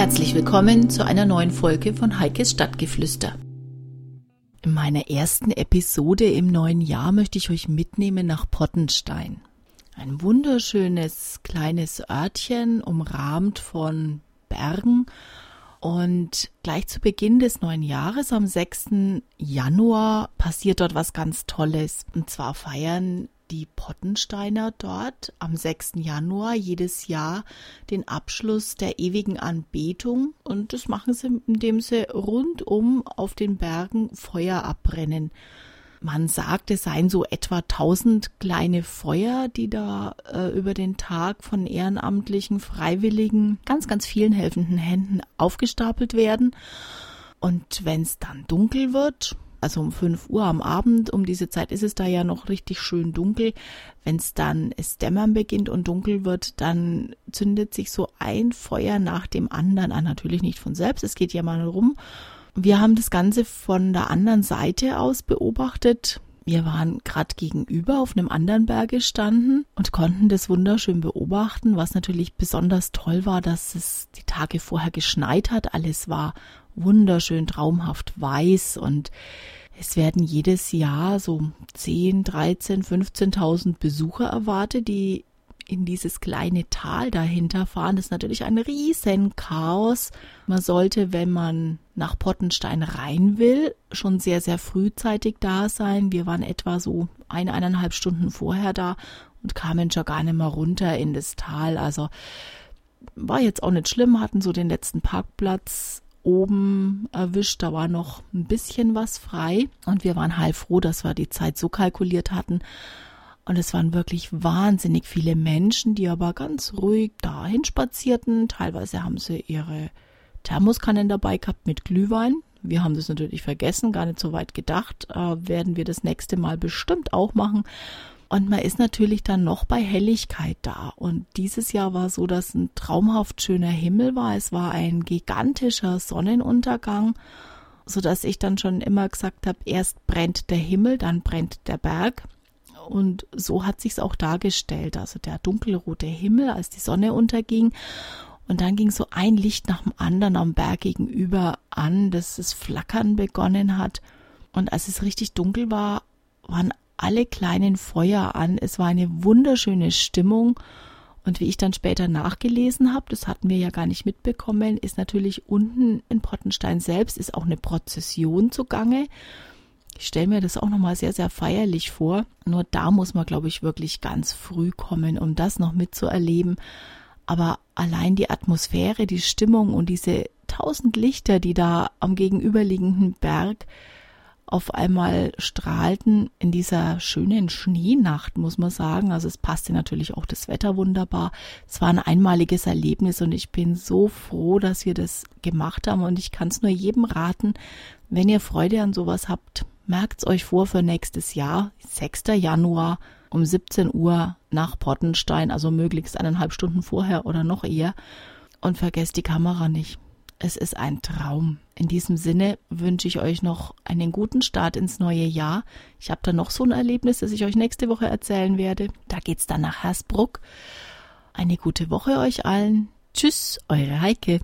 Herzlich willkommen zu einer neuen Folge von Heikes Stadtgeflüster. In meiner ersten Episode im neuen Jahr möchte ich euch mitnehmen nach Pottenstein. Ein wunderschönes kleines Örtchen, umrahmt von Bergen. Und gleich zu Beginn des neuen Jahres, am 6. Januar, passiert dort was ganz Tolles. Und zwar feiern die Pottensteiner dort am 6. Januar jedes Jahr den Abschluss der ewigen Anbetung und das machen sie, indem sie rundum auf den Bergen Feuer abbrennen. Man sagt, es seien so etwa 1000 kleine Feuer, die da äh, über den Tag von ehrenamtlichen, freiwilligen, ganz, ganz vielen helfenden Händen aufgestapelt werden. Und wenn es dann dunkel wird, also um 5 Uhr am Abend, um diese Zeit ist es da ja noch richtig schön dunkel. Wenn es dann es dämmern beginnt und dunkel wird, dann zündet sich so ein Feuer nach dem anderen an. Natürlich nicht von selbst, es geht ja mal rum. Wir haben das Ganze von der anderen Seite aus beobachtet. Wir waren gerade gegenüber auf einem anderen Berg gestanden und konnten das wunderschön beobachten, was natürlich besonders toll war, dass es die Tage vorher geschneit hat. Alles war wunderschön traumhaft weiß und es werden jedes Jahr so 10, 13, 15.000 Besucher erwartet, die in dieses kleine Tal dahinter fahren. Das ist natürlich ein riesen Chaos. Man sollte, wenn man nach Pottenstein rein will, schon sehr, sehr frühzeitig da sein. Wir waren etwa so eine, eineinhalb Stunden vorher da und kamen schon gar nicht mehr runter in das Tal. Also war jetzt auch nicht schlimm, hatten so den letzten Parkplatz oben erwischt. Da war noch ein bisschen was frei und wir waren heilfroh, dass wir die Zeit so kalkuliert hatten. Und es waren wirklich wahnsinnig viele Menschen, die aber ganz ruhig dahin spazierten. Teilweise haben sie ihre Thermoskannen dabei gehabt mit Glühwein. Wir haben das natürlich vergessen, gar nicht so weit gedacht. Äh, werden wir das nächste Mal bestimmt auch machen. Und man ist natürlich dann noch bei Helligkeit da. Und dieses Jahr war so, dass ein traumhaft schöner Himmel war. Es war ein gigantischer Sonnenuntergang, so dass ich dann schon immer gesagt habe, erst brennt der Himmel, dann brennt der Berg. Und so hat sich's auch dargestellt. Also der dunkelrote Himmel, als die Sonne unterging. Und dann ging so ein Licht nach dem anderen am Berg gegenüber an, dass es flackern begonnen hat. Und als es richtig dunkel war, waren alle kleinen Feuer an. Es war eine wunderschöne Stimmung. Und wie ich dann später nachgelesen habe, das hatten wir ja gar nicht mitbekommen, ist natürlich unten in Pottenstein selbst ist auch eine Prozession zugange. Ich stelle mir das auch nochmal sehr, sehr feierlich vor. Nur da muss man, glaube ich, wirklich ganz früh kommen, um das noch mitzuerleben. Aber allein die Atmosphäre, die Stimmung und diese tausend Lichter, die da am gegenüberliegenden Berg auf einmal strahlten in dieser schönen Schneenacht, muss man sagen. Also es passte natürlich auch das Wetter wunderbar. Es war ein einmaliges Erlebnis und ich bin so froh, dass wir das gemacht haben und ich kann es nur jedem raten, wenn ihr Freude an sowas habt, merkt's euch vor für nächstes Jahr, 6. Januar um 17 Uhr nach Pottenstein, also möglichst eineinhalb Stunden vorher oder noch eher. Und vergesst die Kamera nicht. Es ist ein Traum. In diesem Sinne wünsche ich euch noch einen guten Start ins neue Jahr. Ich habe da noch so ein Erlebnis, das ich euch nächste Woche erzählen werde. Da geht's dann nach Hersbruck. Eine gute Woche euch allen. Tschüss, eure Heike.